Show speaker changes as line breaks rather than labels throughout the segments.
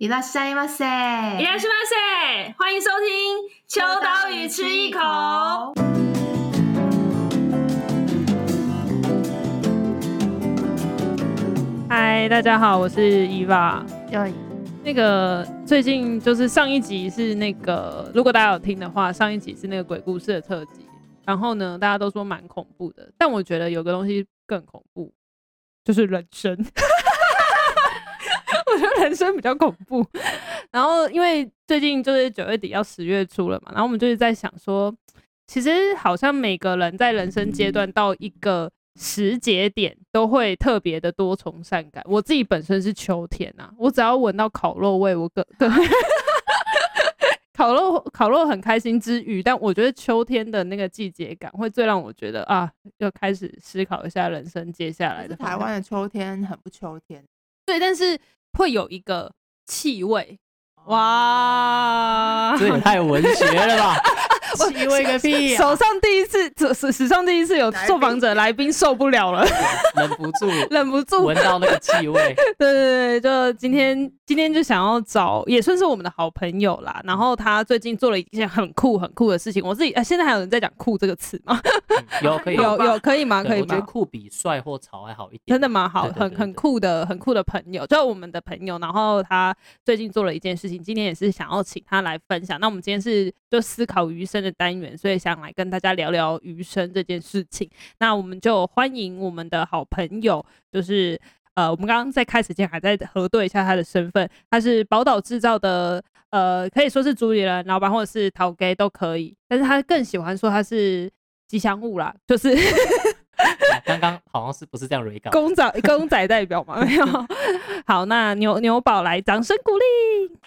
いらっしゃいませ，
いらっしゃいませ，欢迎收听《秋刀鱼吃一口》。嗨，大家好，我是伊娃。
要
那个最近就是上一集是那个，如果大家有听的话，上一集是那个鬼故事的特辑。然后呢，大家都说蛮恐怖的，但我觉得有个东西更恐怖，就是人生。 我觉得人生比较恐怖。然后，因为最近就是九月底要十月初了嘛，然后我们就是在想说，其实好像每个人在人生阶段到一个时节点，都会特别的多愁善感。我自己本身是秋天啊，我只要闻到烤肉味，我个对。烤肉烤肉很开心之余，但我觉得秋天的那个季节感会最让我觉得啊，要开始思考一下人生接下来的。
台湾的秋天很不秋天，
对，但是。会有一个气味，哇，
这也太文学了吧！
气味个屁！
手上第一次，史史上第一次有受访者来宾受不了了，
忍不住，
忍不住
闻到那个气味。
对对对，就今天今天就想要找，也算是我们的好朋友啦。然后他最近做了一件很酷很酷的事情。我自己呃，现在还有人在讲酷这个词吗？
有可以
有有可以吗？可以吗？
我觉得酷比帅或潮还好一点。
真的吗好，很很酷的很酷的朋友，就是我们的朋友。然后他最近做了一件事情，今天也是想要请他来分享。那我们今天是就思考余生的单元，所以想来跟大家聊聊余生这件事情。那我们就欢迎我们的好朋友，就是呃，我们刚刚在开始前还在核对一下他的身份，他是宝岛制造的，呃，可以说是主理人、老板或者是陶家都可以，但是他更喜欢说他是吉祥物啦，就是
刚刚好像是不是这样蕊稿？
公仔公仔代表吗？没有。好，那牛牛宝来掌声鼓励。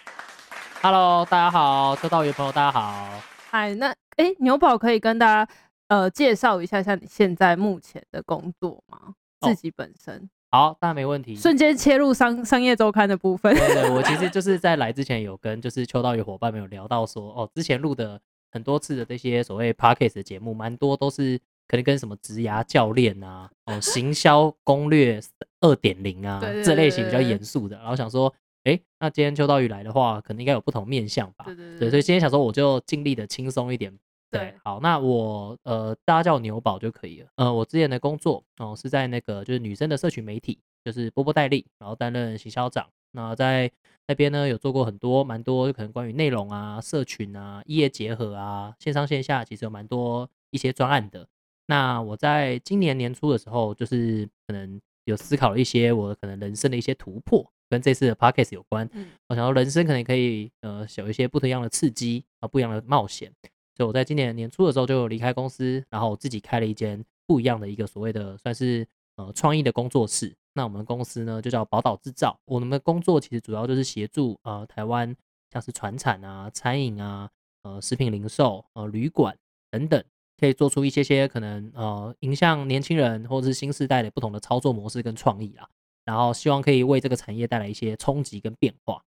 Hello，大家好，秋道鱼朋友大家好。
嗨，那哎、欸，牛宝可以跟大家呃介绍一下像你现在目前的工作吗？自己本身。
哦、好，当然没问题。
瞬间切入商商业周刊的部分。
对，我其实就是在来之前有跟就是秋道鱼伙伴们有聊到说，哦，之前录的很多次的这些所谓 podcast 的节目，蛮多都是可能跟什么职涯教练啊，哦，行销攻略二点零啊这类型比较严肃的，然后想说。哎、欸，那今天秋刀鱼来的话，可能应该有不同面向吧？对对对，对，所以今天想说，我就尽力的轻松一点。对，好，那我呃，大家叫我牛宝就可以了。呃，我之前的工作哦、呃，是在那个就是女生的社群媒体，就是波波代理，然后担任行销长。那在那边呢，有做过很多蛮多，可能关于内容啊、社群啊、异业结合啊、线上线下，其实有蛮多一些专案的。那我在今年年初的时候，就是可能有思考了一些我可能人生的一些突破。跟这次的 podcast 有关，嗯，我想说人生可能可以呃有一些不一样的刺激啊，不一样的冒险，所以我在今年年初的时候就离开公司，然后我自己开了一间不一样的一个所谓的算是呃创意的工作室。那我们公司呢就叫宝岛制造，我们的工作其实主要就是协助呃台湾像是船产啊、餐饮啊、呃食品零售、呃旅馆等等，可以做出一些些可能呃影响年轻人或者是新时代的不同的操作模式跟创意啦。然后希望可以为这个产业带来一些冲击跟变化。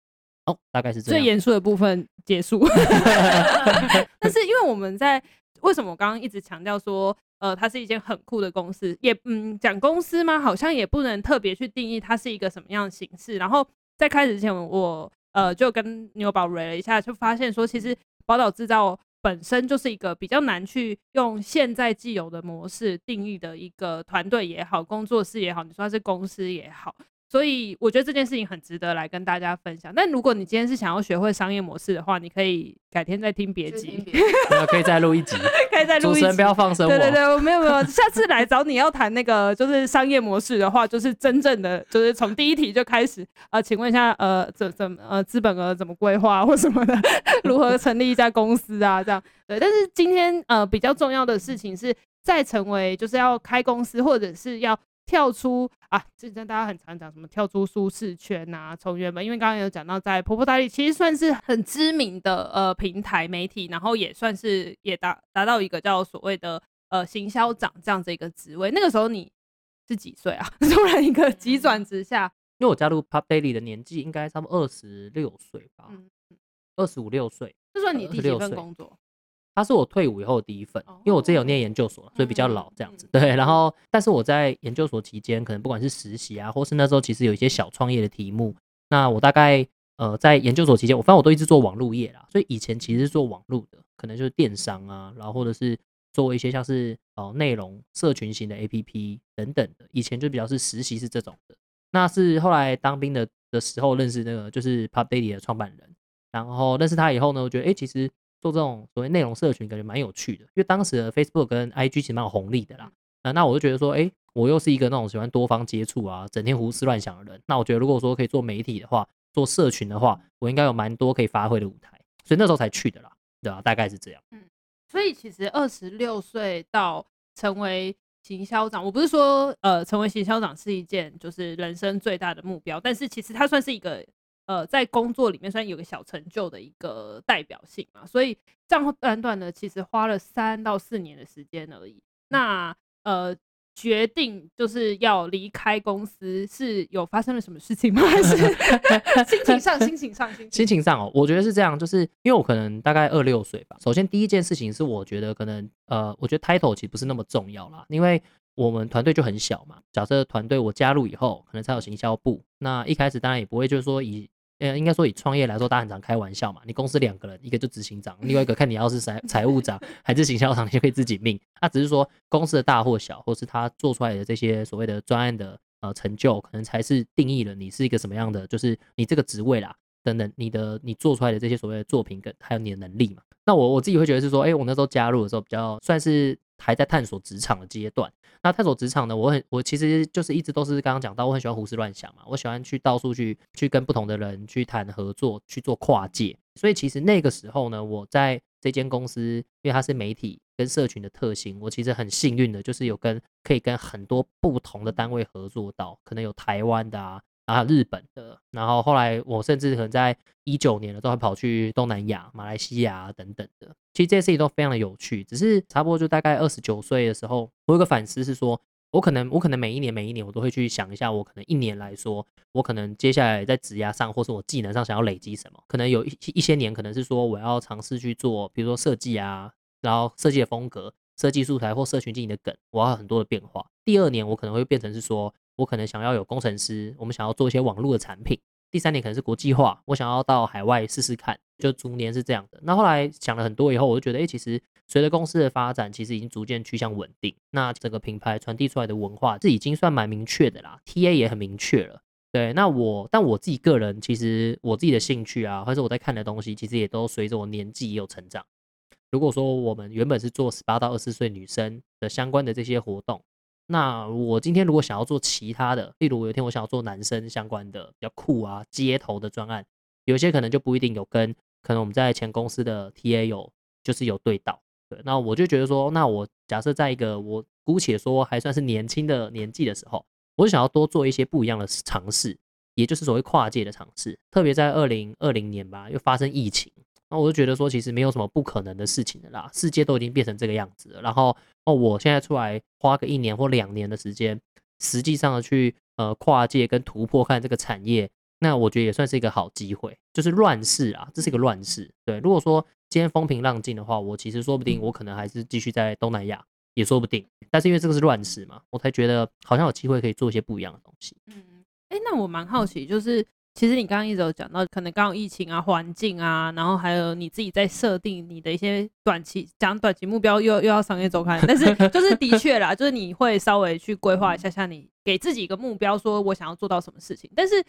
哦，大概是这样。最严肃的部分结束。但是因为我们在为什么我刚刚一直强调说，呃，它是一间很酷的公司，也嗯讲公司吗？好像也不能特别去定义它是一个什么样的形式。然后在开始之前我，我呃就跟牛宝瑞了一下，就发现说，其实宝岛制造。本身就是一个比较难去用现在既有的模式定义的一个团队也好，工作室也好，你说它是公司也好。所以我觉得这件事情很值得来跟大家分享。但如果你今天是想要学会商业模式的话，你可以改天再听别 集，可以再录一集，
可以再录一集。主持人
不要放生我。
对对对，我没有没有，下次来找你要谈那个就是商业模式的话，就是真正的就是从第一题就开始。呃，请问一下，呃，怎怎呃资本额怎么规划或什么的，如何成立一家公司啊？这样对。但是今天呃比较重要的事情是在成为就是要开公司或者是要。跳出啊，之前大家很常讲什么跳出舒适圈啊，从原本因为刚刚有讲到在婆婆代理，其实算是很知名的呃平台媒体，然后也算是也达达到一个叫所谓的呃行销长这样子一个职位。那个时候你是几岁啊？突然一个急转直下，
因为我加入 Pop Daily 的年纪应该差不多二十六岁吧，二十五六岁，这算
你第几份工作？
他是我退伍以后的第一份，因为我之前有念研究所，所以比较老这样子。对，然后但是我在研究所期间，可能不管是实习啊，或是那时候其实有一些小创业的题目，那我大概呃，在研究所期间，我发现我都一直做网络业啦，所以以前其实是做网络的，可能就是电商啊，然后或者是做一些像是哦内容社群型的 APP 等等的，以前就比较是实习是这种的。那是后来当兵的的时候认识那个就是 PopDaily 的创办人，然后认识他以后呢，我觉得哎、欸，其实做这种所谓内容社群感觉蛮有趣的，因为当时的 Facebook 跟 IG 其实蛮有红利的啦。啊，那我就觉得说，哎、欸，我又是一个那种喜欢多方接触啊，整天胡思乱想的人，那我觉得如果说可以做媒体的话，做社群的话，我应该有蛮多可以发挥的舞台，所以那时候才去的啦，对吧、啊？大概是这样。
嗯，所以其实二十六岁到成为。行销长，我不是说呃成为行销长是一件就是人生最大的目标，但是其实它算是一个呃在工作里面算有个小成就的一个代表性嘛，所以这样短短的其实花了三到四年的时间而已。那呃。决定就是要离开公司，是有发生了什么事情吗？还是 心情上？心情上？
心情上哦，我觉得是这样，就是因为我可能大概二六岁吧。首先第一件事情是，我觉得可能呃，我觉得 title 其实不是那么重要啦，因为我们团队就很小嘛。假设团队我加入以后，可能才有行销部，那一开始当然也不会就是说以。应该说以创业来说，大家很常开玩笑嘛。你公司两个人，一个就执行长，另外一个看你要是财财务长还是行销长，你就可以自己命。那只是说公司的大或小，或是他做出来的这些所谓的专案的呃成就，可能才是定义了你是一个什么样的，就是你这个职位啦等等，你的你做出来的这些所谓的作品跟还有你的能力嘛。那我我自己会觉得是说，哎、我那时候加入的时候比较算是。还在探索职场的阶段，那探索职场呢？我很，我其实就是一直都是刚刚讲到，我很喜欢胡思乱想嘛，我喜欢去到处去去跟不同的人去谈合作，去做跨界。所以其实那个时候呢，我在这间公司，因为它是媒体跟社群的特性，我其实很幸运的，就是有跟可以跟很多不同的单位合作到，可能有台湾的啊。啊日本的，然后后来我甚至可能在一九年的都会跑去东南亚、马来西亚等等的，其实这些事情都非常的有趣。只是差不多就大概二十九岁的时候，我有个反思是说，我可能我可能每一年每一年我都会去想一下，我可能一年来说，我可能接下来在职涯上或是我技能上想要累积什么。可能有一一些年可能是说我要尝试去做，比如说设计啊，然后设计的风格、设计素材或社群经营的梗，我要很多的变化。第二年我可能会变成是说。我可能想要有工程师，我们想要做一些网络的产品。第三年可能是国际化，我想要到海外试试看，就逐年是这样的。那后来想了很多以后，我就觉得，哎，其实随着公司的发展，其实已经逐渐趋向稳定。那整个品牌传递出来的文化，这已经算蛮明确的啦，TA 也很明确了。对，那我，但我自己个人，其实我自己的兴趣啊，或者我在看的东西，其实也都随着我年纪也有成长。如果说我们原本是做十八到二十岁女生的相关的这些活动。那我今天如果想要做其他的，例如有一天我想要做男生相关的比较酷啊街头的专案，有些可能就不一定有跟可能我们在前公司的 TA 有就是有对到，对，那我就觉得说，那我假设在一个我姑且说还算是年轻的年纪的时候，我就想要多做一些不一样的尝试，也就是所谓跨界的尝试，特别在二零二零年吧，又发生疫情。那我就觉得说，其实没有什么不可能的事情的啦，世界都已经变成这个样子了。然后哦，我现在出来花个一年或两年的时间，实际上的去呃跨界跟突破看这个产业，那我觉得也算是一个好机会。就是乱世啊，这是一个乱世。对，如果说今天风平浪静的话，我其实说不定我可能还是继续在东南亚，也说不定。但是因为这个是乱世嘛，我才觉得好像有机会可以做一些不一样的东西。
嗯，哎、欸，那我蛮好奇，就是。其实你刚刚一直有讲到，可能刚好疫情啊、环境啊，然后还有你自己在设定你的一些短期讲短期目标又，又又要商业周刊，但是 就是的确啦，就是你会稍微去规划一下，像你给自己一个目标，说我想要做到什么事情，但是。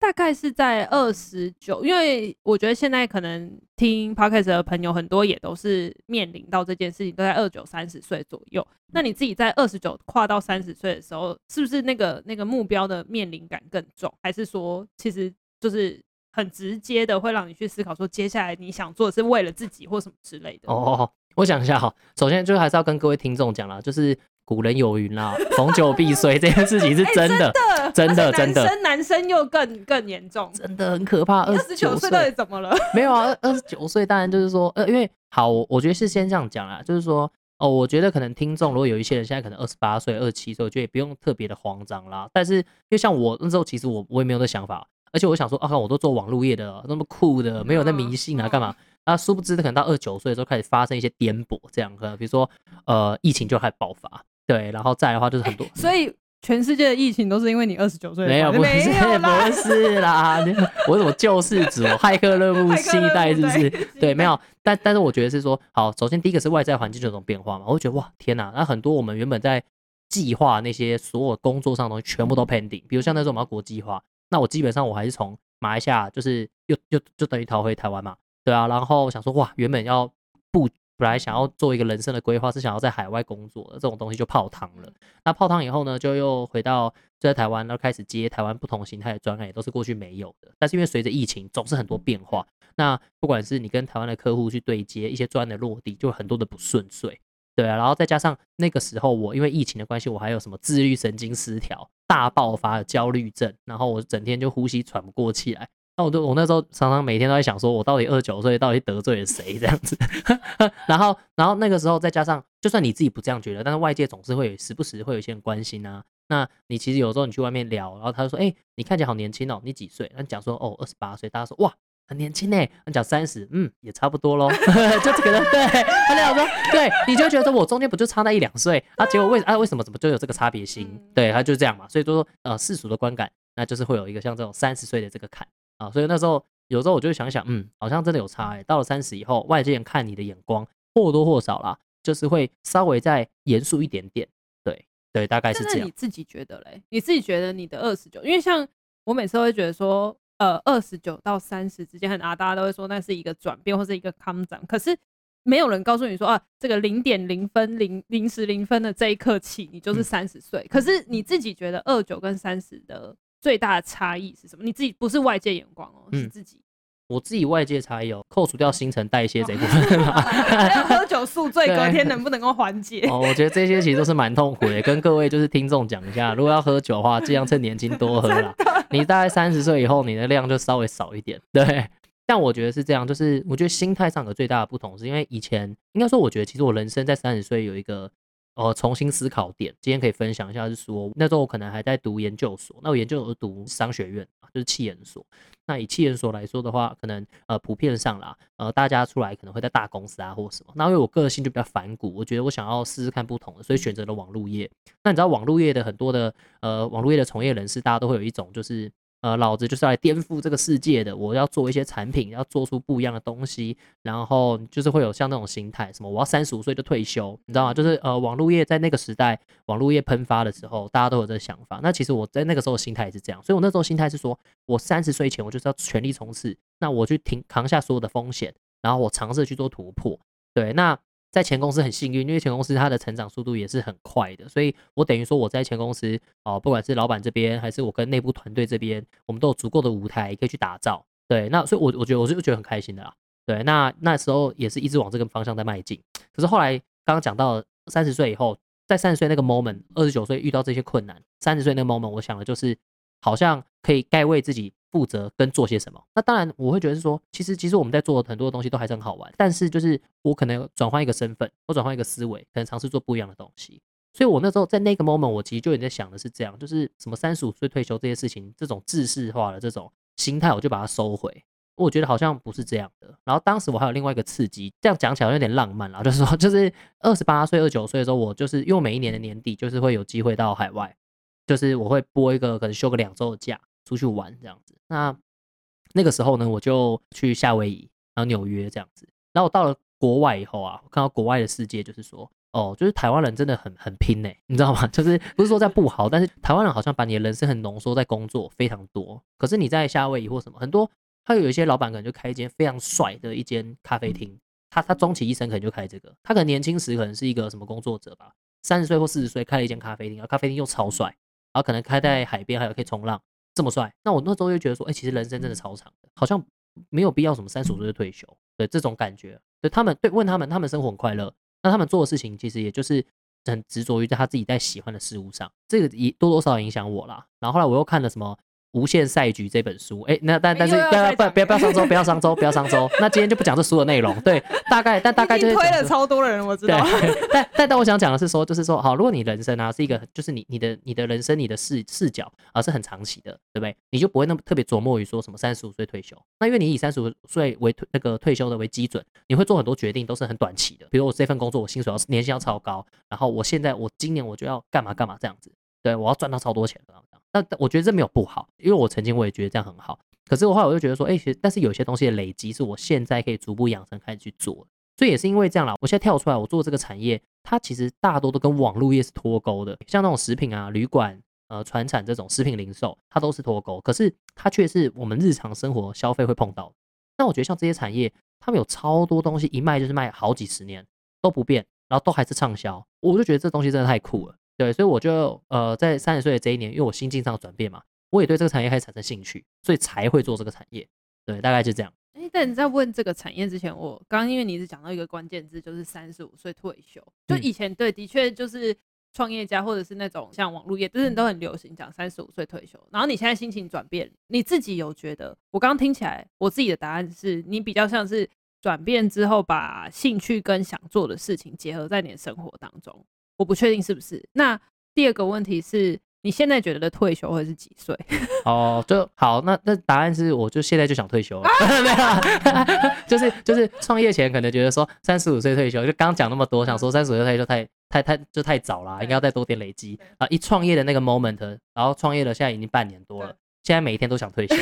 大概是在二十九，因为我觉得现在可能听 Podcast 的朋友很多也都是面临到这件事情，都在二九三十岁左右。那你自己在二十九跨到三十岁的时候，是不是那个那个目标的面临感更重？还是说其实就是很直接的会让你去思考说，接下来你想做的是为了自己或什么之类的？
哦，我想一下哈，首先就是还是要跟各位听众讲啦，就是。古人有云啦，逢九必衰，这件事情是真的，欸、真的，真的，真的。男生男生又更更严重，
真的很可怕。二十九岁到底怎么了？
没有啊，二十九岁当然就是说，呃，因为好，我觉得是先这样讲啦，就是说，哦，我觉得可能听众如果有一些人现在可能二十八岁、二十七岁，我觉得也不用特别的慌张啦。但是因为像我那时候，其实我我也没有那想法，而且我想说，啊，我都做网络业的，那么酷的，没有那迷信啊，干嘛？那殊不知，可能到二十九岁的时候开始发生一些颠簸，这样，可能比如说，呃，疫情就开始爆发。对，然后再来的话就是很多，
所以全世界的疫情都是因为你二十九岁？
没有，不是，不是啦，我怎么救世主？骇客任务新一代是不是？对，没有。但但是我觉得是说，好，首先第一个是外在环境就有种变化嘛，我会觉得哇，天哪！那很多我们原本在计划那些所有工作上的东西，全部都 pending。比如像那时候我们要国际化，那我基本上我还是从马来西亚，就是又又就等于逃回台湾嘛，对啊。然后想说哇，原本要不。本来想要做一个人生的规划，是想要在海外工作的这种东西就泡汤了。那泡汤以后呢，就又回到就在台湾，然后开始接台湾不同形态的专案，也都是过去没有的。但是因为随着疫情总是很多变化，那不管是你跟台湾的客户去对接一些专案的落地，就很多的不顺遂，对啊。然后再加上那个时候我因为疫情的关系，我还有什么自律神经失调大爆发的焦虑症，然后我整天就呼吸喘不过气来。那我就我那时候常常每天都在想，说我到底二十九岁到底得罪了谁这样子，然后然后那个时候再加上，就算你自己不这样觉得，但是外界总是会时不时会有一些人关心啊。那你其实有时候你去外面聊，然后他就说，哎、欸，你看起来好年轻哦，你几岁？那你讲说哦二十八岁，大家说哇很年轻呢。那讲三十，嗯也差不多喽，就这个人对。他那样说，对，你就觉得我中间不就差那一两岁啊？结果为啊为什么怎么就有这个差别心？对，他就这样嘛。所以就说呃世俗的观感，那就是会有一个像这种三十岁的这个坎。啊，所以那时候有时候我就想想，嗯，好像真的有差哎。到了三十以后，外界人看你的眼光或多或少啦，就是会稍微再严肃一点点。对对，大概是这样。
你自己觉得嘞？你自己觉得你的二十九，因为像我每次都会觉得说，呃，二十九到三十之间很啊，大家都会说那是一个转变或是一个康展，可是没有人告诉你说啊，这个零点零分零零时零分的这一刻起，你就是三十岁。可是你自己觉得二九跟三十的。最大的差异是什么？你自己不是外界眼光哦，是自己。嗯、
我自己外界差异哦，扣除掉新陈代谢这一部分，
还有喝酒宿醉，隔天能不能够缓解？
哦，我觉得这些其实都是蛮痛苦的。跟各位就是听众讲一下，如果要喝酒的话，尽量趁年轻多喝啦。你大概三十岁以后，你的量就稍微少一点。对，但我觉得是这样，就是我觉得心态上有最大的不同，是因为以前应该说，我觉得其实我人生在三十岁有一个。呃，重新思考点，今天可以分享一下，是说那时候我可能还在读研究所，那我研究所读商学院，就是企研所。那以企研所来说的话，可能呃普遍上啦，呃大家出来可能会在大公司啊或什么。那因为我个性就比较反骨，我觉得我想要试试看不同的，所以选择了网络业。那你知道网络业的很多的呃网络业的从业人士，大家都会有一种就是。呃，老子就是来颠覆这个世界的，我要做一些产品，要做出不一样的东西，然后就是会有像那种心态，什么我要三十五岁就退休，你知道吗？就是呃，网络业在那个时代，网络业喷发的时候，大家都有这个想法。那其实我在那个时候心态也是这样，所以我那时候心态是说，我三十岁前我就是要全力冲刺，那我去挺扛下所有的风险，然后我尝试去做突破。对，那。在前公司很幸运，因为前公司它的成长速度也是很快的，所以我等于说我在前公司哦，不管是老板这边还是我跟内部团队这边，我们都有足够的舞台可以去打造。对，那所以我，我觉得我就觉得很开心的啦。对，那那时候也是一直往这个方向在迈进。可是后来刚刚讲到三十岁以后，在三十岁那个 moment，二十九岁遇到这些困难，三十岁那个 moment，我想的就是好像可以该为自己。负责跟做些什么？那当然，我会觉得是说，其实其实我们在做很多的东西都还是很好玩，但是就是我可能转换一个身份，我转换一个思维，可能尝试做不一样的东西。所以我那时候在那个 moment，我其实就已经在想的是这样，就是什么三十五岁退休这些事情，这种制式化的这种心态，我就把它收回。我觉得好像不是这样的。然后当时我还有另外一个刺激，这样讲起来有点浪漫了，就是说，就是二十八岁、二十九岁的时候，我就是因为每一年的年底就是会有机会到海外，就是我会播一个可能休个两周的假出去玩这样子。那那个时候呢，我就去夏威夷，然后纽约这样子。然后我到了国外以后啊，我看到国外的世界，就是说，哦，就是台湾人真的很很拼呢，你知道吗？就是不是说在不好，但是台湾人好像把你的人生很浓缩在工作非常多。可是你在夏威夷或什么，很多他有一些老板可能就开一间非常帅的一间咖啡厅，他他终其一生可能就开这个。他可能年轻时可能是一个什么工作者吧，三十岁或四十岁开了一间咖啡厅，然后咖啡厅又超帅，然后可能开在海边，还有可以冲浪。这么帅，那我那时候就觉得说，哎、欸，其实人生真的超长的，好像没有必要什么三十五岁就退休，对这种感觉。对他们，对问他们，他们生活很快乐，那他们做的事情其实也就是很执着于在他自己在喜欢的事物上，这个也多多少少影响我啦。然后后来我又看了什么？无限赛局这本书，哎、欸，那但但是不要不不要不要上周，不要上周，不要上周。那今天就不讲这书的内容，对，大概但大概就是
推了超多人，我知道。
但但但我想讲的是说，就是说，好，如果你人生啊是一个，就是你你的你的人生你的视视角啊是很长期的，对不对？你就不会那么特别琢磨于说什么三十五岁退休。那因为你以三十五岁为退那个退休的为基准，你会做很多决定都是很短期的。比如我这份工作我薪水要年薪要超高，然后我现在我今年我就要干嘛干嘛这样子。对，我要赚到超多钱那。我觉得这没有不好，因为我曾经我也觉得这样很好。可是我后来我就觉得说，哎、欸，但是有些东西的累积是我现在可以逐步养成开始去做。所以也是因为这样啦，我现在跳出来，我做这个产业，它其实大多都跟网络业是脱钩的。像那种食品啊、旅馆、呃、船产这种食品零售，它都是脱钩。可是它却是我们日常生活消费会碰到。那我觉得像这些产业，他们有超多东西一卖就是卖好几十年都不变，然后都还是畅销。我就觉得这东西真的太酷了。对，所以我就呃，在三十岁的这一年，因为我心境上的转变嘛，我也对这个产业开始产生兴趣，所以才会做这个产业。对，大概就这样。
哎、欸，但你在问这个产业之前，我刚刚因为你一直讲到一个关键字，就是三十五岁退休。就以前对，的确就是创业家或者是那种像网络业，就是你都很流行讲三十五岁退休。然后你现在心情转变，你自己有觉得？我刚刚听起来，我自己的答案是你比较像是转变之后，把兴趣跟想做的事情结合在你的生活当中。我不确定是不是那。第二个问题是你现在觉得的退休会是几岁？
哦，就好，那那答案是，我就现在就想退休了，没有，就是就是创业前可能觉得说三十五岁退休，就刚讲那么多，想说三十五岁退休太太太就太早了，应该要再多点累积啊。一创业的那个 moment，然后创业了，现在已经半年多了，现在每一天都想退休，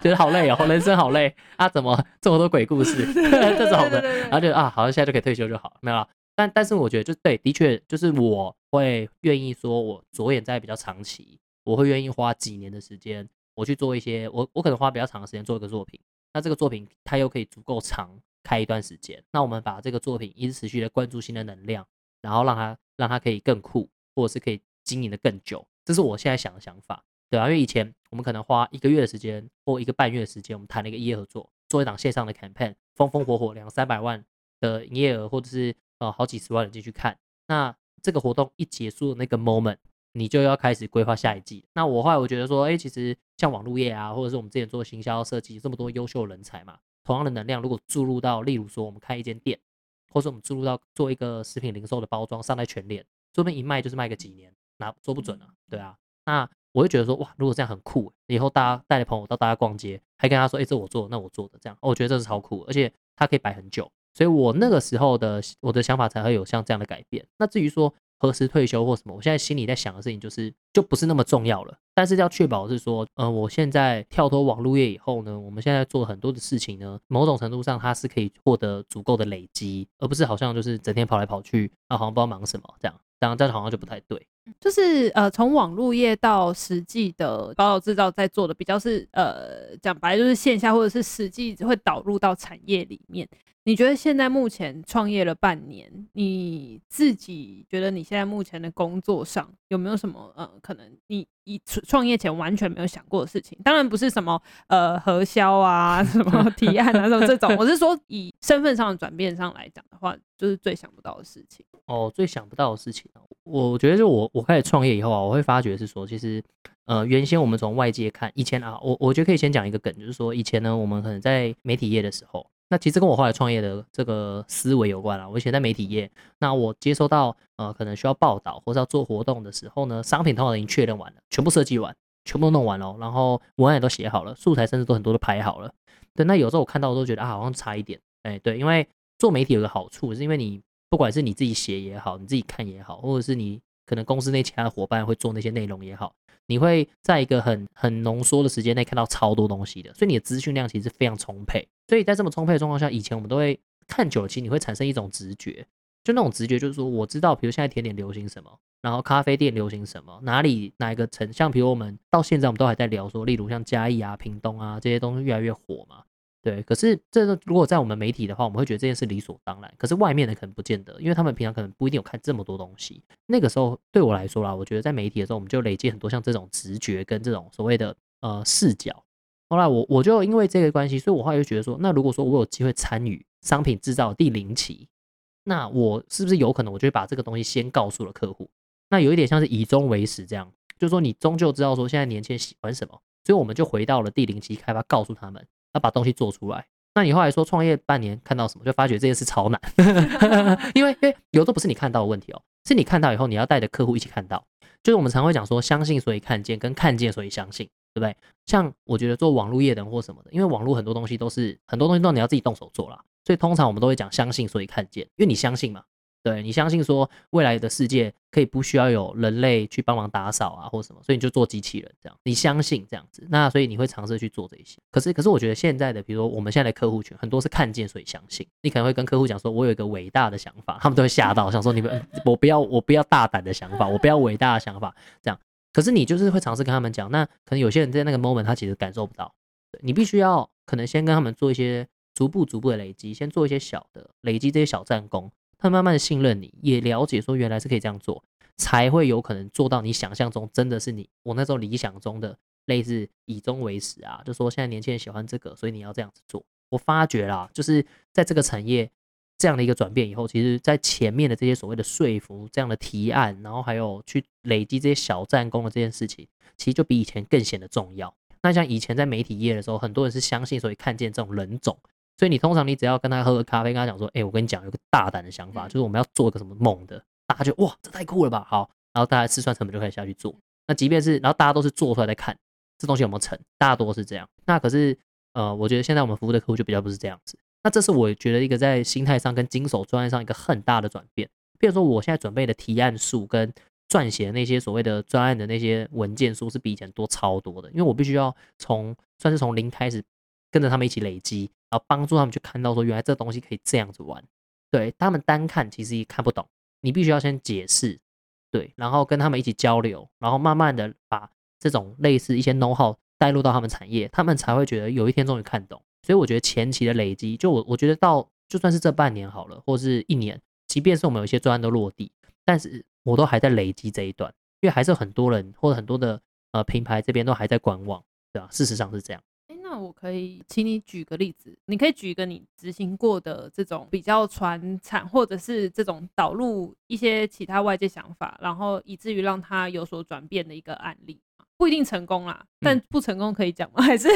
觉得好累哦，人生好累啊，怎么这么多鬼故事这种的，然后就啊，好像现在就可以退休就好，没有了。但但是我觉得就对，的确就是我会愿意说，我着眼在比较长期，我会愿意花几年的时间，我去做一些，我我可能花比较长的时间做一个作品，那这个作品它又可以足够长开一段时间，那我们把这个作品一直持续的灌注新的能量，然后让它让它可以更酷，或者是可以经营的更久，这是我现在想的想法，对啊，因为以前我们可能花一个月的时间或一个半月的时间，我们谈了一个业合作，做一档线上的 campaign，风风火火两三百万的营业额，或者是。哦，好几十万人进去看，那这个活动一结束的那个 moment，你就要开始规划下一季。那我后来我觉得说，哎、其实像网络业啊，或者是我们之前做行销设计，这么多优秀人才嘛，同样的能量如果注入到，例如说我们开一间店，或者我们注入到做一个食品零售的包装，上在全联，说不定一卖就是卖个几年，那说不准啊，对啊。那我会觉得说，哇，如果这样很酷，以后大家带着朋友到大家逛街，还跟他说，哎、这我做，那我做的，这样，我觉得这是超酷，而且它可以摆很久。所以我那个时候的我的想法才会有像这样的改变。那至于说何时退休或什么，我现在心里在想的事情就是就不是那么重要了。但是要确保是说，呃，我现在跳脱网络业以后呢，我们现在做很多的事情呢，某种程度上它是可以获得足够的累积，而不是好像就是整天跑来跑去，啊，好像不知道忙什么这样。这样这样好像就不太对。
就是呃，从网络业到实际的宝岛制造在做的比较是呃，讲白就是线下或者是实际会导入到产业里面。你觉得现在目前创业了半年，你自己觉得你现在目前的工作上有没有什么呃，可能你以创业前完全没有想过的事情？当然不是什么呃核销啊、什么提案啊、什么这种，我是说以身份上的转变上来讲的话，就是最想不到的事情。
哦，最想不到的事情，我觉得就我我开始创业以后啊，我会发觉是说，其实呃，原先我们从外界看，以前啊，我我觉得可以先讲一个梗，就是说以前呢，我们可能在媒体业的时候。那其实跟我后来创业的这个思维有关啦。我以前在媒体业，那我接收到呃可能需要报道或者要做活动的时候呢，商品通常已经确认完了，全部设计完，全部都弄完了，然后文案也都写好了，素材甚至都很多都拍好了。对，那有时候我看到我都觉得啊，好像差一点。哎，对，因为做媒体有个好处，是因为你不管是你自己写也好，你自己看也好，或者是你可能公司内其他的伙伴会做那些内容也好。你会在一个很很浓缩的时间内看到超多东西的，所以你的资讯量其实是非常充沛。所以在这么充沛的状况下，以前我们都会看久了，其实你会产生一种直觉，就那种直觉就是说，我知道，比如现在甜点流行什么，然后咖啡店流行什么，哪里哪一个城，像比如我们到现在我们都还在聊说，例如像嘉义啊、屏东啊这些东西越来越火嘛。对，可是这如果在我们媒体的话，我们会觉得这件事理所当然。可是外面的可能不见得，因为他们平常可能不一定有看这么多东西。那个时候对我来说啦，我觉得在媒体的时候，我们就累积很多像这种直觉跟这种所谓的呃视角。后来我我就因为这个关系，所以我后来就觉得说，那如果说我有机会参与商品制造第零期，那我是不是有可能我就会把这个东西先告诉了客户？那有一点像是以终为始这样，就是说你终究知道说现在年轻人喜欢什么，所以我们就回到了第零期开发，告诉他们。要把东西做出来。那你后来说创业半年看到什么，就发觉这件事超难，因为因为有时候不是你看到的问题哦，是你看到以后你要带着客户一起看到。就是我们常会讲说，相信所以看见，跟看见所以相信，对不对？像我觉得做网络业的人或什么的，因为网络很多东西都是很多东西都你要自己动手做啦，所以通常我们都会讲相信所以看见，因为你相信嘛，对，你相信说未来的世界可以不需要有人类去帮忙打扫啊，或什么，所以你就做机器人这样。你相信这样子，那所以你会尝试去做这些。可是，可是我觉得现在的，比如说我们现在的客户群，很多是看见所以相信。你可能会跟客户讲说，我有一个伟大的想法，他们都会吓到，想说你们 我不要我不要大胆的想法，我不要伟大的想法这样。可是你就是会尝试跟他们讲，那可能有些人在那个 moment 他其实感受不到，你必须要可能先跟他们做一些逐步逐步的累积，先做一些小的累积这些小战功。他慢慢的信任你，也了解说原来是可以这样做，才会有可能做到你想象中真的是你我那时候理想中的类似以终为始啊，就说现在年轻人喜欢这个，所以你要这样子做。我发觉啦，就是在这个产业这样的一个转变以后，其实在前面的这些所谓的说服这样的提案，然后还有去累积这些小战功的这件事情，其实就比以前更显得重要。那像以前在媒体业的时候，很多人是相信，所以看见这种人种。所以你通常你只要跟他喝个咖啡，跟他讲说，哎、欸，我跟你讲有个大胆的想法，就是我们要做一个什么猛的，大家就哇，这太酷了吧，好，然后大家试算成本就可以下去做。那即便是，然后大家都是做出来再看这东西有没有成，大多是这样。那可是，呃，我觉得现在我们服务的客户就比较不是这样子。那这是我觉得一个在心态上跟经手专案上一个很大的转变。比如说，我现在准备的提案数跟撰写的那些所谓的专案的那些文件数是比以前多超多的，因为我必须要从算是从零开始。跟着他们一起累积，然后帮助他们去看到说，原来这东西可以这样子玩。对，他们单看其实也看不懂，你必须要先解释，对，然后跟他们一起交流，然后慢慢的把这种类似一些 know how 带入到他们产业，他们才会觉得有一天终于看懂。所以我觉得前期的累积，就我我觉得到就算是这半年好了，或是一年，即便是我们有一些专案都落地，但是我都还在累积这一段，因为还是很多人或者很多的呃品牌这边都还在观望，对吧？事实上是这样。
那我可以请你举个例子，你可以举一个你执行过的这种比较传产，或者是这种导入一些其他外界想法，然后以至于让它有所转变的一个案例。不一定成功啦，但不成功可以讲吗？还是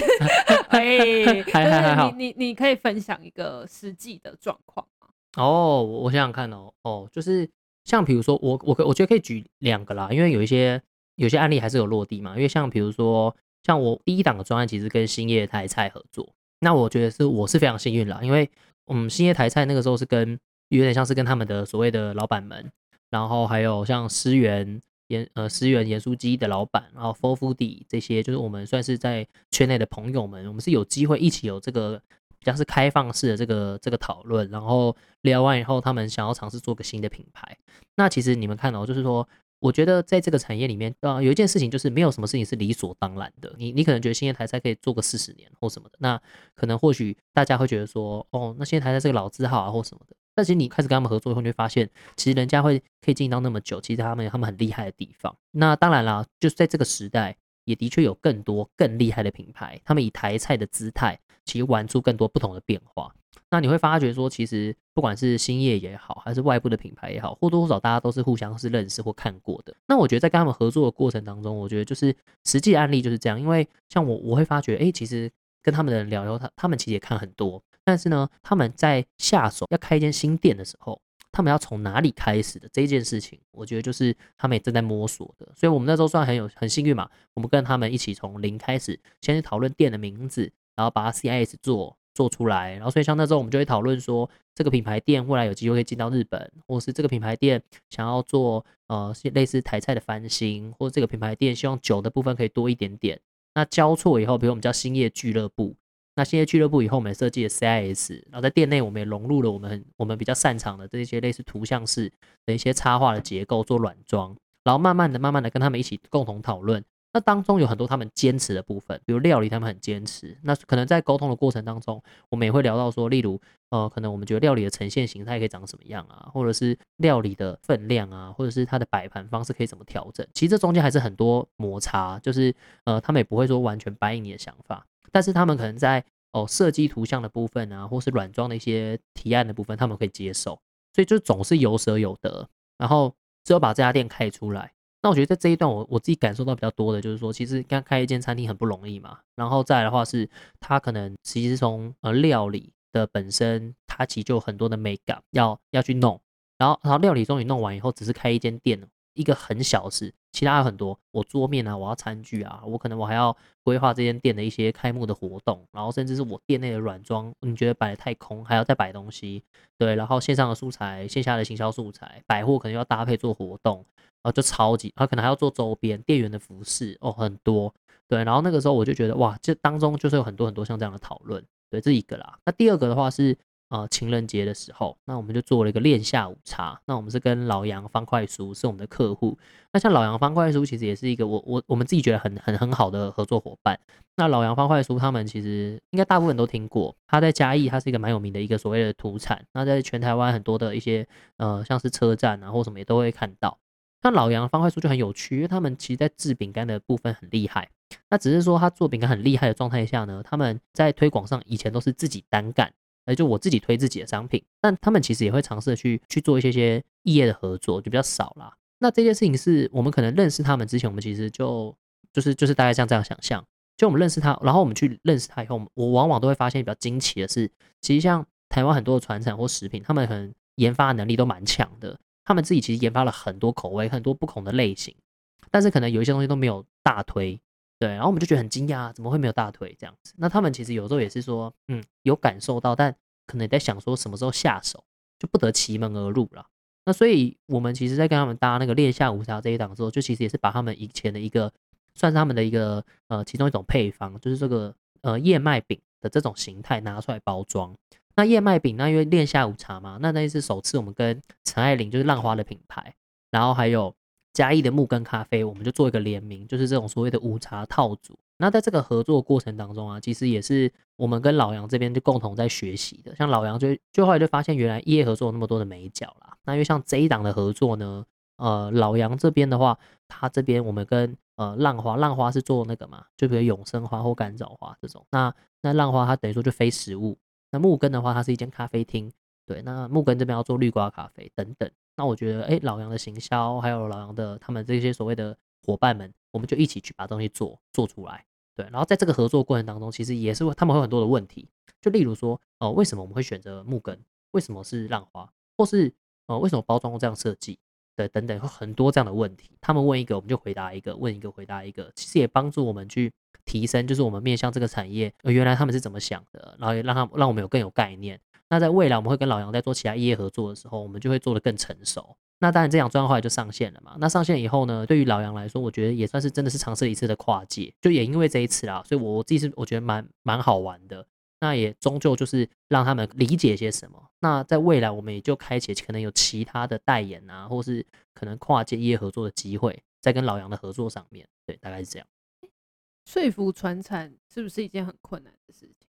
可 以？就是你你你可以分享一个实际的状况吗？
哦，我想想看哦，哦，就是像比如说我我我觉得可以举两个啦，因为有一些有些案例还是有落地嘛，因为像比如说。像我第一档的专案其实跟兴业台菜合作，那我觉得是我是非常幸运啦，因为嗯，兴业台菜那个时候是跟有点像是跟他们的所谓的老板们，然后还有像思源盐呃思源盐酥鸡的老板，然后 4foodie 这些就是我们算是在圈内的朋友们，我们是有机会一起有这个比较是开放式的这个这个讨论，然后聊完以后，他们想要尝试做个新的品牌，那其实你们看到就是说。我觉得在这个产业里面，呃，有一件事情就是没有什么事情是理所当然的。你你可能觉得新业台菜可以做个四十年或什么的，那可能或许大家会觉得说，哦，那新业台菜是个老字号啊或什么的。但其实你开始跟他们合作以后，你会发现，其实人家会可以经营到那么久，其实他们他们很厉害的地方。那当然啦，就是在这个时代，也的确有更多更厉害的品牌，他们以台菜的姿态，其实玩出更多不同的变化。那你会发觉说，其实不管是兴业也好，还是外部的品牌也好，或多或少大家都是互相是认识或看过的。那我觉得在跟他们合作的过程当中，我觉得就是实际案例就是这样。因为像我，我会发觉，哎，其实跟他们的人聊聊，他他们其实也看很多，但是呢，他们在下手要开一间新店的时候，他们要从哪里开始的这件事情，我觉得就是他们也正在摸索的。所以我们那时候算很有很幸运嘛，我们跟他们一起从零开始，先去讨论店的名字，然后把 CIS 做。做出来，然后所以像那时候我们就会讨论说，这个品牌店未来有机会可以进到日本，或是这个品牌店想要做呃类似台菜的翻新，或者这个品牌店希望酒的部分可以多一点点。那交错以后，比如我们叫兴业俱乐部，那兴业俱乐部以后我们设计了 CIS，然后在店内我们也融入了我们我们比较擅长的这些类似图像式的一些插画的结构做软装，然后慢慢的慢慢的跟他们一起共同讨论。那当中有很多他们坚持的部分，比如料理，他们很坚持。那可能在沟通的过程当中，我们也会聊到说，例如，呃，可能我们觉得料理的呈现形态可以长什么样啊，或者是料理的分量啊，或者是它的摆盘方式可以怎么调整。其实这中间还是很多摩擦，就是呃，他们也不会说完全答应你的想法，但是他们可能在哦设计图像的部分啊，或是软装的一些提案的部分，他们可以接受。所以就总是有舍有得，然后只有把这家店开出来。那我觉得在这一段我，我自己感受到比较多的，就是说，其实刚开一间餐厅很不容易嘛。然后再来的话是，他可能其实从呃料理的本身，他其实就有很多的美感要要去弄。然后然后料理终于弄完以后，只是开一间店，一个很小事。其他有很多，我桌面啊，我要餐具啊，我可能我还要规划这间店的一些开幕的活动，然后甚至是我店内的软装，你觉得摆得太空，还要再摆东西，对，然后线上的素材，线下的行销素材，百货可能要搭配做活动，然后就超级，他可能还要做周边店员的服饰哦，很多，对，然后那个时候我就觉得哇，这当中就是有很多很多像这样的讨论，对，这一个啦，那第二个的话是。呃，情人节的时候，那我们就做了一个恋下午茶。那我们是跟老杨方块书是我们的客户。那像老杨方块书，其实也是一个我我我们自己觉得很很很好的合作伙伴。那老杨方块书他们其实应该大部分都听过，他在嘉义，他是一个蛮有名的一个所谓的土产。那在全台湾很多的一些呃，像是车站啊或什么也都会看到。那老杨方块书就很有趣，因为他们其实在制饼干的部分很厉害。那只是说他做饼干很厉害的状态下呢，他们在推广上以前都是自己单干。哎，就我自己推自己的商品，但他们其实也会尝试去去做一些些异业的合作，就比较少啦。那这件事情是我们可能认识他们之前，我们其实就就是就是大概像这样想象，就我们认识他，然后我们去认识他以后，我往往都会发现比较惊奇的是，其实像台湾很多的传产或食品，他们可能研发能力都蛮强的，他们自己其实研发了很多口味，很多不同的类型，但是可能有一些东西都没有大推。对，然后我们就觉得很惊讶，怎么会没有大腿这样子？那他们其实有时候也是说，嗯，有感受到，但可能也在想说什么时候下手，就不得其门而入了。那所以我们其实，在跟他们搭那个恋夏午茶这一档的时候，就其实也是把他们以前的一个，算是他们的一个呃其中一种配方，就是这个呃燕麦饼的这种形态拿出来包装。那燕麦饼，那因为恋夏午茶嘛，那那一次首次我们跟陈爱玲就是浪花的品牌，然后还有。嘉义的木根咖啡，我们就做一个联名，就是这种所谓的午茶套组。那在这个合作过程当中啊，其实也是我们跟老杨这边就共同在学习的。像老杨就就后来就发现，原来业合作有那么多的美角啦。那因为像这一档的合作呢，呃，老杨这边的话，他这边我们跟呃浪花，浪花是做那个嘛，就比如永生花或干燥花这种。那那浪花它等于说就非食物。那木根的话，它是一间咖啡厅。对，那木根这边要做绿瓜咖啡等等。那我觉得，哎，老杨的行销，还有老杨的他们这些所谓的伙伴们，我们就一起去把东西做做出来。对，然后在这个合作过程当中，其实也是他们会有很多的问题，就例如说，哦、呃，为什么我们会选择木根？为什么是浪花？或是，呃，为什么包装这样设计？对，等等，会很多这样的问题。他们问一个，我们就回答一个；问一个，回答一个。其实也帮助我们去提升，就是我们面向这个产业，原来他们是怎么想的，然后也让他让我们有更有概念。那在未来，我们会跟老杨在做其他业合作的时候，我们就会做得更成熟。那当然，这样专案后来就上线了嘛。那上线以后呢，对于老杨来说，我觉得也算是真的是尝试了一次的跨界。就也因为这一次啦，所以我我自己是我觉得蛮蛮好玩的。那也终究就是让他们理解些什么。那在未来，我们也就开启可能有其他的代言啊，或是可能跨界业合作的机会，在跟老杨的合作上面。对，大概是这样。
说服传产是不是一件很困难的事情？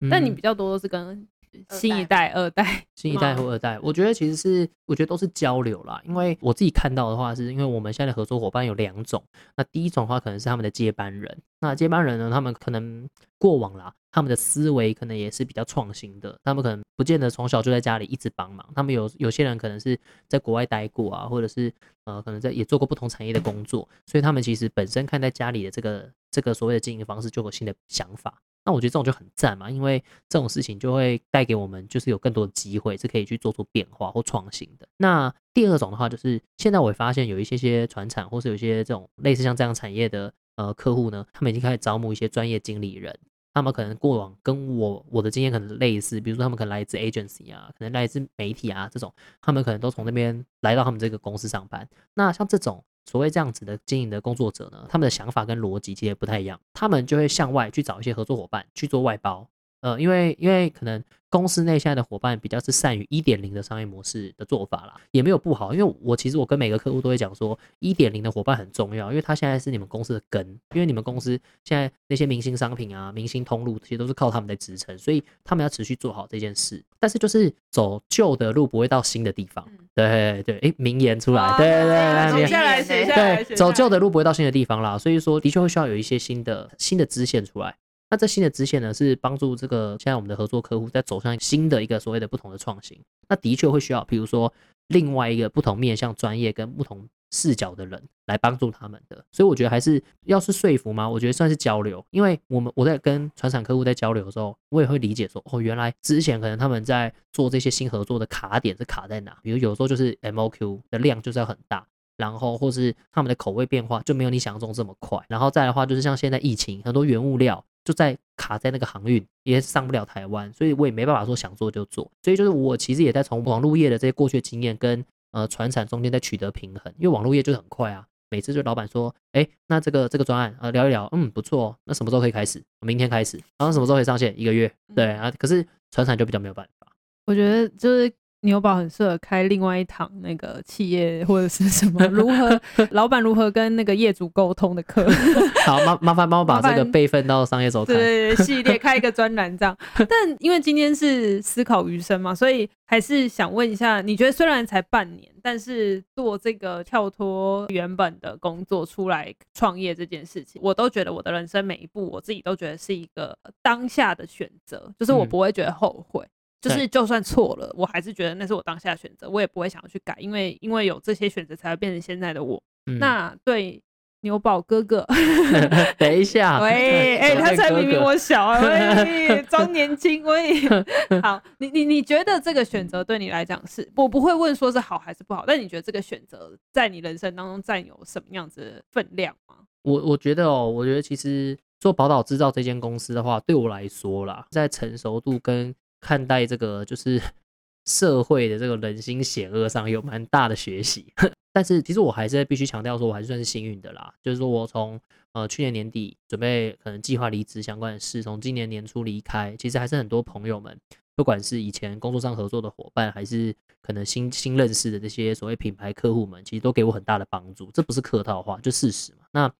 嗯、但你比较多都是跟。新一代、二代、
新一代或二代，我觉得其实是，我觉得都是交流啦。因为我自己看到的话，是因为我们现在的合作伙伴有两种。那第一种的话，可能是他们的接班人。那接班人呢，他们可能过往啦，他们的思维可能也是比较创新的。他们可能不见得从小就在家里一直帮忙。他们有有些人可能是在国外待过啊，或者是呃，可能在也做过不同产业的工作，所以他们其实本身看待家里的这个这个所谓的经营方式，就有新的想法。那我觉得这种就很赞嘛，因为这种事情就会带给我们，就是有更多的机会是可以去做出变化或创新的。那第二种的话，就是现在我也发现有一些些传产，或是有一些这种类似像这样产业的呃客户呢，他们已经开始招募一些专业经理人。他们可能过往跟我我的经验可能类似，比如说他们可能来自 agency 啊，可能来自媒体啊这种，他们可能都从那边来到他们这个公司上班。那像这种。所谓这样子的经营的工作者呢，他们的想法跟逻辑其实不太一样，他们就会向外去找一些合作伙伴去做外包，呃，因为因为可能。公司内现在的伙伴比较是善于一点零的商业模式的做法啦，也没有不好。因为我其实我跟每个客户都会讲说，一点零的伙伴很重要，因为他现在是你们公司的根，因为你们公司现在那些明星商品啊、明星通路，其实都是靠他们在支撑，所以他们要持续做好这件事。但是就是走旧的路，不会到新的地方。对对，哎，名言出来，对对对，
写下来，写下来，
对，走旧的路不会到新的地方啦。所以说，的确会需要有一些新的新的支线出来。那这新的支线呢，是帮助这个现在我们的合作客户在走向新的一个所谓的不同的创新。那的确会需要，比如说另外一个不同面向专业跟不同视角的人来帮助他们的。所以我觉得还是要是说服嘛，我觉得算是交流。因为我们我在跟传产客户在交流的时候，我也会理解说，哦，原来之前可能他们在做这些新合作的卡点是卡在哪？比如有时候就是 MOQ 的量就是要很大。然后或是他们的口味变化就没有你想象中这么快。然后再来的话，就是像现在疫情，很多原物料就在卡在那个航运，也上不了台湾，所以我也没办法说想做就做。所以就是我其实也在从网络业的这些过去的经验跟呃船产中间在取得平衡，因为网络业就是很快啊。每次就老板说，哎，那这个这个专案，呃，聊一聊，嗯，不错，那什么时候可以开始？明天开始，然后什么时候可以上线？一个月，对啊。可是船产就比较没有办法。
我觉得就是。牛宝很适合开另外一堂那个企业或者是什么 如何老板如何跟那个业主沟通的课。
好，麻麻烦帮我把这个备份到商业周刊。对
对对，系列开一个专栏这样。但因为今天是思考余生嘛，所以还是想问一下，你觉得虽然才半年，但是做这个跳脱原本的工作出来创业这件事情，我都觉得我的人生每一步，我自己都觉得是一个当下的选择，就是我不会觉得后悔。嗯就是就算错了，我还是觉得那是我当下的选择，我也不会想要去改，因为因为有这些选择才会变成现在的我。嗯、那对牛宝哥哥，
等一下，
喂，哎、欸，他才明明我小，喂，装年轻，喂，好，你你你觉得这个选择对你来讲是，我不会问说是好还是不好，但你觉得这个选择在你人生当中占有什么样子的分量吗？
我我觉得哦，我觉得其实做宝岛制造这间公司的话，对我来说啦，在成熟度跟看待这个就是 社会的这个人心险恶上有蛮大的学习，但是其实我还是必须强调说，我还是算是幸运的啦。就是说我从呃去年年底准备可能计划离职相关的事，从今年年初离开，其实还是很多朋友们，不管是以前工作上合作的伙伴，还是可能新新认识的这些所谓品牌客户们，其实都给我很大的帮助。这不是客套话，就事实嘛。那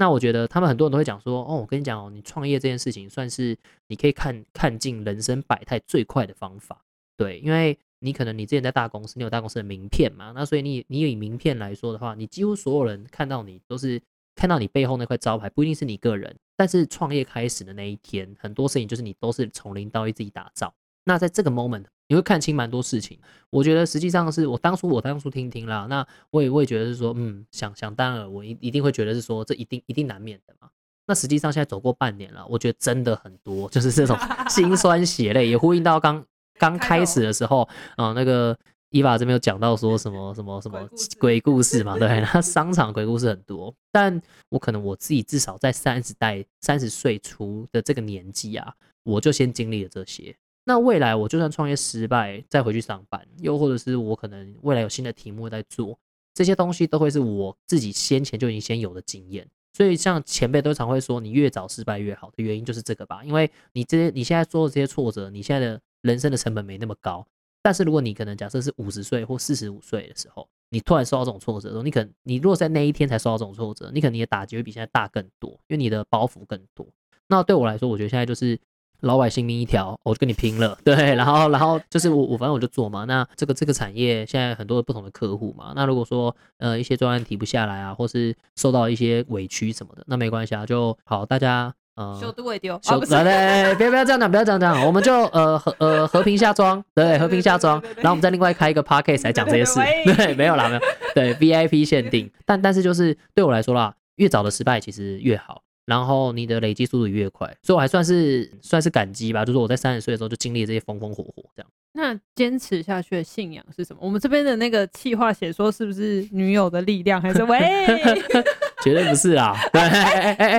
那我觉得他们很多人都会讲说，哦，我跟你讲哦，你创业这件事情算是你可以看看尽人生百态最快的方法，对，因为你可能你之前在大公司，你有大公司的名片嘛，那所以你你以名片来说的话，你几乎所有人看到你都是看到你背后那块招牌，不一定是你个人，但是创业开始的那一天，很多事情就是你都是从零到一自己打造。那在这个 moment，你会看清蛮多事情。我觉得实际上是我当初我当初听听啦，那我也我也觉得是说，嗯，想想当然我一一定会觉得是说，这一定一定难免的嘛。那实际上现在走过半年了，我觉得真的很多，就是这种 心酸血泪，也呼应到刚刚开始的时候，啊、嗯，那个伊娃这边有讲到说什么什么什么鬼故事嘛，对，那商场鬼故事很多，但我可能我自己至少在三十代三十岁初的这个年纪啊，我就先经历了这些。那未来我就算创业失败，再回去上班，又或者是我可能未来有新的题目在做，这些东西都会是我自己先前就已经先有的经验。所以像前辈都常会说，你越早失败越好的原因就是这个吧，因为你这些你现在做的这些挫折，你现在的人生的成本没那么高。但是如果你可能假设是五十岁或四十五岁的时候，你突然受到这种挫折的时候，你可能你如果在那一天才受到这种挫折，你可能你的打击会比现在大更多，因为你的包袱更多。那对我来说，我觉得现在就是。老百姓命一条，我就跟你拼了，对，然后，然后就是我，我反正我就做嘛。那这个这个产业现在很多不同的客户嘛，那如果说呃一些专案提不下来啊，或是受到一些委屈什么的，那没关系啊，就好，大家呃，
修都会丢，
修来来，不要不要这样讲，不要这样讲，我们就呃和呃和平下庄，对，和平下庄，然后我们再另外开一个 podcast 来讲这些事，对，没有啦，没有，对，VIP 限定，但但是就是对我来说啦，越早的失败其实越好。然后你的累积速度越快，所以我还算是算是感激吧。就是我在三十岁的时候就经历这些风风火火，这样。
那坚持下去的信仰是什么？我们这边的那个气话写说是不是女友的力量，还是喂？
绝对不是啊！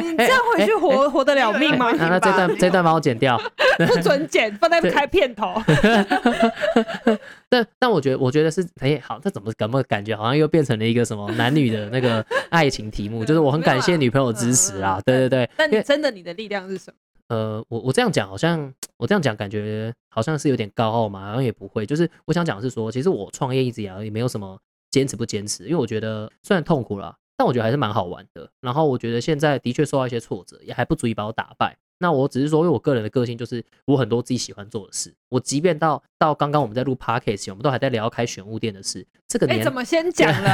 你这样回去活、活得了命吗？
那这段这段帮我剪掉，
不准剪，放在开片头。
但但我觉得我觉得是哎、欸、好，这怎么怎么感觉好像又变成了一个什么男女的那个爱情题目？就是我很感谢女朋友支持啊，对对对。
但你真的你的力量是什么？
呃，我我这样讲好像我这样讲感觉好像是有点高傲嘛，好像也不会。就是我想讲的是说，其实我创业一直以来也没有什么坚持不坚持，因为我觉得虽然痛苦啦，但我觉得还是蛮好玩的。然后我觉得现在的确受到一些挫折，也还不足以把我打败。那我只是说，因为我个人的个性就是我很多自己喜欢做的事。我即便到到刚刚我们在录 Podcast，我们都还在聊开玄物店的事。这个年、欸、
怎么先讲了？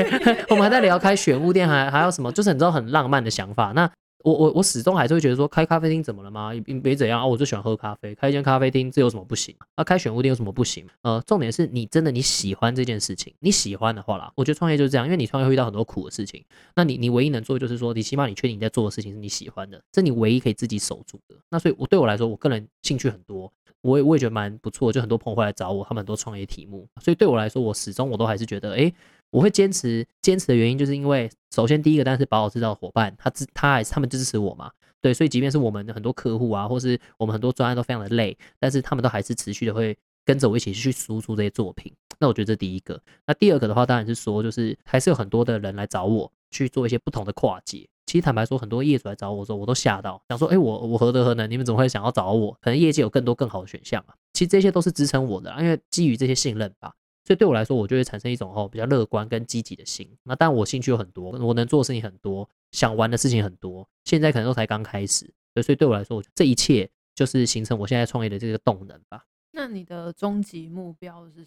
我们还在聊开玄物店，还还有什么？就是你知道很浪漫的想法。那。我我我始终还是会觉得说，开咖啡厅怎么了吗？没怎样啊，我就喜欢喝咖啡，开一间咖啡厅这有什么不行？啊，开选物店有什么不行？呃，重点是你真的你喜欢这件事情，你喜欢的话啦，我觉得创业就是这样，因为你创业会遇到很多苦的事情，那你你唯一能做的就是说，你起码你确定你在做的事情是你喜欢的，这你唯一可以自己守住的。那所以，我对我来说，我个人兴趣很多，我也我也觉得蛮不错，就很多朋友会来找我，他们很多创业题目，所以对我来说，我始终我都还是觉得，哎、我会坚持坚持的原因，就是因为首先第一个当然是宝岛制造的伙伴，他支他还是他们支持我嘛，对，所以即便是我们的很多客户啊，或是我们很多专案都非常的累，但是他们都还是持续的会跟着我一起去输出这些作品。那我觉得这第一个，那第二个的话，当然是说就是还是有很多的人来找我去做一些不同的跨界。其实坦白说，很多业主来找我的时候，我都吓到，想说，哎，我我何德何能？你们怎么会想要找我？可能业界有更多更好的选项啊。其实这些都是支撑我的，因为基于这些信任吧。所以对我来说，我就会产生一种哦比较乐观跟积极的心。那当然我兴趣有很多，我能做的事情很多，想玩的事情很多。现在可能都才刚开始，所以对我来说，这一切就是形成我现在创业的这个动能吧。
那你的终极目标是什么？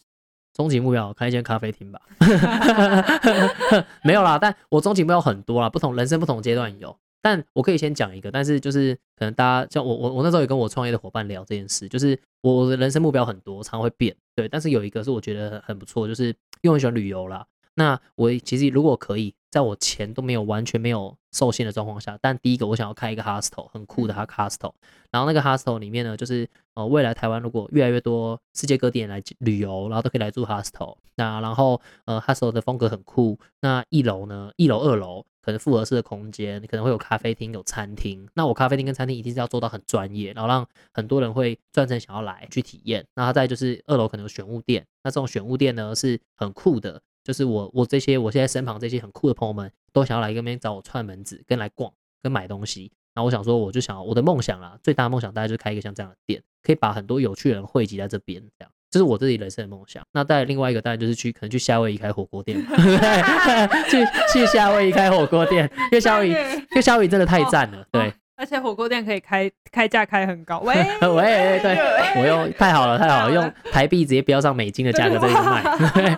终极目标开一间咖啡厅吧。没有啦，但我终极目标很多啦，不同人生不同阶段有。但我可以先讲一个，但是就是可能大家像我我我那时候也跟我创业的伙伴聊这件事，就是我的人生目标很多，常会变，对。但是有一个是我觉得很不错，就是因为我喜欢旅游啦。那我其实如果可以，在我钱都没有完全没有受限的状况下，但第一个我想要开一个 hostel，很酷的 hostel。然后那个 hostel 里面呢，就是呃未来台湾如果越来越多世界各地人来旅游，然后都可以来住 hostel。那然后呃 hostel 的风格很酷。那一楼呢，一楼二楼。可能复合式的空间，可能会有咖啡厅、有餐厅。那我咖啡厅跟餐厅一定是要做到很专业，然后让很多人会专程想要来去体验。那再就是二楼可能有选物店，那这种选物店呢是很酷的，就是我我这些我现在身旁这些很酷的朋友们都想要来这边找我串门子，跟来逛，跟买东西。那我想说，我就想我的梦想啦，最大的梦想大概就是开一个像这样的店，可以把很多有趣的人汇集在这边，这样。这是我自己人生的梦想。那再另外一个当然就是去，可能去夏威夷开火锅店，去去夏威夷开火锅店，因为夏威夷，因为夏威夷真的太赞了，对。
而且火锅店可以开开价开很高，喂
喂，对，我用太好了太好了，用台币直接标上美金的价格在这里卖，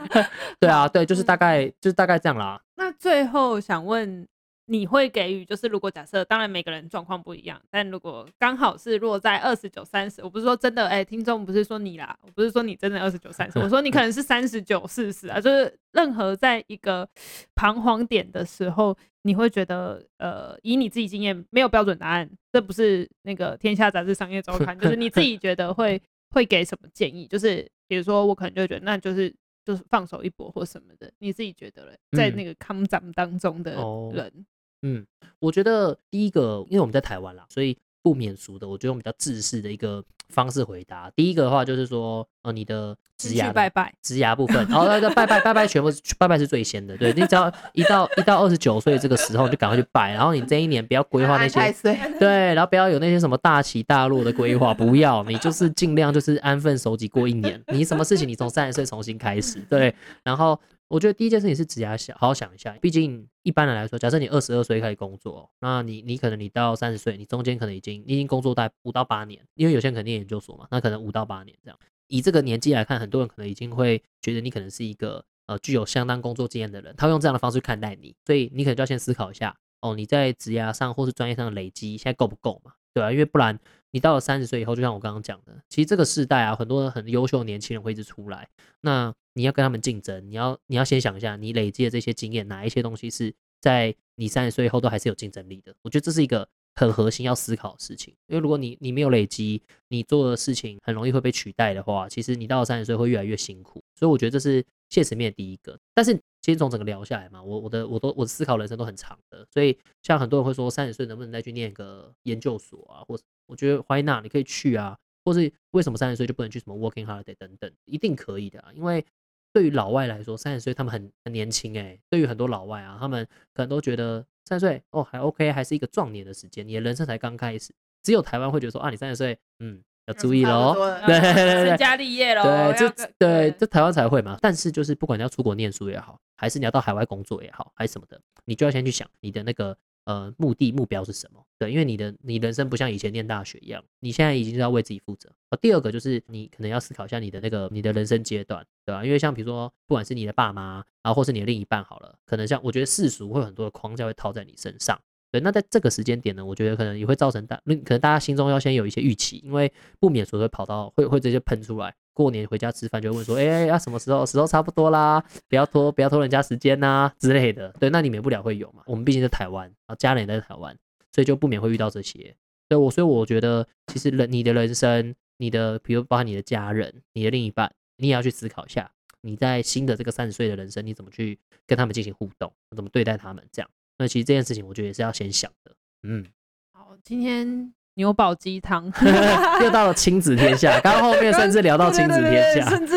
对啊，对，就是大概就是大概这样啦。
那最后想问。你会给予，就是如果假设，当然每个人状况不一样，但如果刚好是落在二十九、三十，我不是说真的，哎、欸，听众不是说你啦，我不是说你真的二十九、三十，我说你可能是三十九、四十啊，就是任何在一个彷徨点的时候，你会觉得，呃，以你自己经验，没有标准答案，这不是那个天下杂志、商业周刊，就是你自己觉得会会给什么建议？就是比如说，我可能就会觉得，那就是就是放手一搏或什么的，你自己觉得嘞，在那个抗战当中的人。嗯
嗯，我觉得第一个，因为我们在台湾啦，所以不免俗的，我就用比较自私的一个方式回答。第一个的话就是说，呃，你的职涯
拜拜，
职涯部分，然后那个拜拜拜拜，全部拜拜是最先的。对，你只要一到一到二十九岁这个时候，你就赶快去拜。然后你这一年不要规划那些，对，然后不要有那些什么大起大落的规划，不要，你就是尽量就是安分守己过一年。你什么事情你从三十岁重新开始，对，然后。我觉得第一件事情是职涯想好好想一下，毕竟一般人来说，假设你二十二岁开始工作，那你你可能你到三十岁，你中间可能已经你已经工作大概五到八年，因为有些人肯定研究所嘛，那可能五到八年这样。以这个年纪来看，很多人可能已经会觉得你可能是一个呃具有相当工作经验的人，他会用这样的方式看待你，所以你可能就要先思考一下，哦，你在职涯上或是专业上的累积现在够不够嘛？对啊，因为不然你到了三十岁以后，就像我刚刚讲的，其实这个世代啊，很多很优秀的年轻人会一直出来。那你要跟他们竞争，你要你要先想一下，你累积的这些经验，哪一些东西是在你三十岁以后都还是有竞争力的？我觉得这是一个很核心要思考的事情。因为如果你你没有累积，你做的事情很容易会被取代的话，其实你到了三十岁会越来越辛苦。所以我觉得这是现实面第一个。但是其实从整个聊下来嘛，我我的我都我的思考人生都很长的。所以像很多人会说，三十岁能不能再去念个研究所啊？或我觉得 why not？你可以去啊。或是为什么三十岁就不能去什么 working holiday 等等？一定可以的啊，因为。对于老外来说，三十岁他们很很年轻哎。对于很多老外啊，他们可能都觉得三十岁哦还 OK，还是一个壮年的时间，你的人生才刚开始。只有台湾会觉得说啊，你三十岁，嗯，要注意喽，对对对，
成家立业喽，
对，这对这台湾才会嘛。但是就是不管你要出国念书也好，还是你要到海外工作也好，还是什么的，你就要先去想你的那个。呃，目的目标是什么？对，因为你的你人生不像以前念大学一样，你现在已经是要为自己负责。呃，第二个就是你可能要思考一下你的那个你的人生阶段，对吧？因为像比如说，不管是你的爸妈，然后或是你的另一半，好了，可能像我觉得世俗会有很多的框架会套在你身上。对，那在这个时间点呢，我觉得可能也会造成大，可能大家心中要先有一些预期，因为不免所会跑到会会直接喷出来。过年回家吃饭就会问说，哎、要、什么时候？时候差不多啦，不要拖，不要拖人家时间呐、之类的。对，那你免不了会有嘛。我们毕竟在台湾，啊，家人也在台湾，所以就不免会遇到这些。对我，所以我觉得其实人，你的人生，你的，比如包含你的家人，你的另一半，你也要去思考一下，你在新的这个三十岁的人生，你怎么去跟他们进行互动，怎么对待他们？这样，那其实这件事情，我觉得也是要先想的。嗯，
好，今天。牛宝鸡汤
又到了亲子天下，刚刚后面甚至聊到亲子天下，
甚至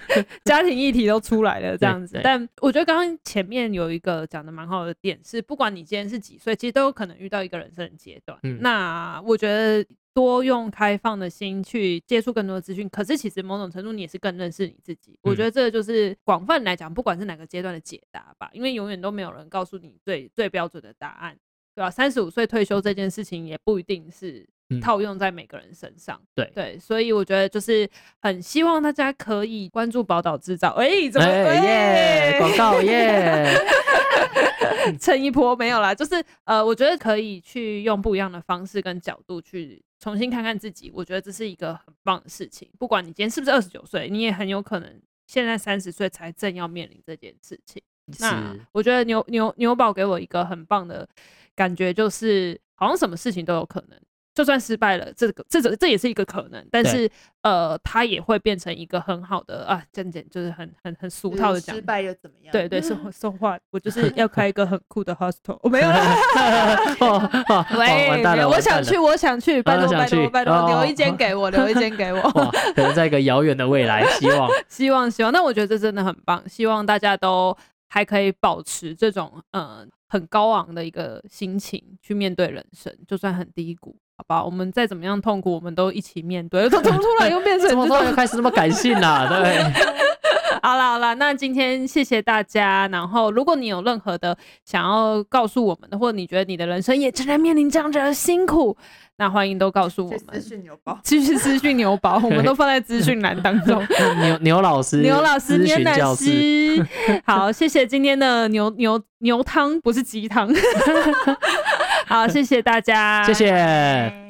家庭议题都出来了这样子。但我觉得刚刚前面有一个讲的蛮好的点是，不管你今天是几岁，其实都有可能遇到一个人生的阶段。嗯、那我觉得多用开放的心去接触更多的资讯，可是其实某种程度你也是更认识你自己。我觉得这个就是广泛来讲，不管是哪个阶段的解答吧，因为永远都没有人告诉你最最标准的答案。对吧？三十五岁退休这件事情也不一定是套用在每个人身上。嗯、对对，所以我觉得就是很希望大家可以关注宝岛制造。哎、欸，怎么耶？广、欸、告耶！蹭一波没有啦，就是呃，我觉得可以去用不一样的方式跟角度去重新看看自己。我觉得这是一个很棒的事情。不管你今天是不是二十九岁，你也很有可能现在三十岁才正要面临这件事情。那我觉得牛牛牛宝给我一个很棒的。感觉就是好像什么事情都有可能，就算失败了，这个这这这也是一个可能，但是呃，它也会变成一个很好的啊，这样讲就是很很很俗套的讲，
失败又怎么样？
对 对，送送话，我就 是要开一个很酷的 hostel，我没有 了，喂，没有，我想去，我想去，拜托拜托拜托，留一间给我，留一间给我，
可能在一个遥远的未来，希望
希望希望，那我觉得这真的很棒，希望大家都还可以保持这种嗯。很高昂的一个心情去面对人生，就算很低谷，好吧，我们再怎么样痛苦，我们都一起面对。怎么突然又变成怎么突然
又开始那么感性啦？对，
好啦好啦，那今天谢谢大家。然后，如果你有任何的想要告诉我们的，或者你觉得你的人生也正在面临这样子的辛苦，那欢迎都告诉我们。
私讯牛宝，
继续私讯牛宝，我们都放在资讯栏当中。
牛牛老师，
牛老师，牛老师，好，谢谢今天的牛牛牛汤，不是鸡汤。好，谢谢大家，
谢谢。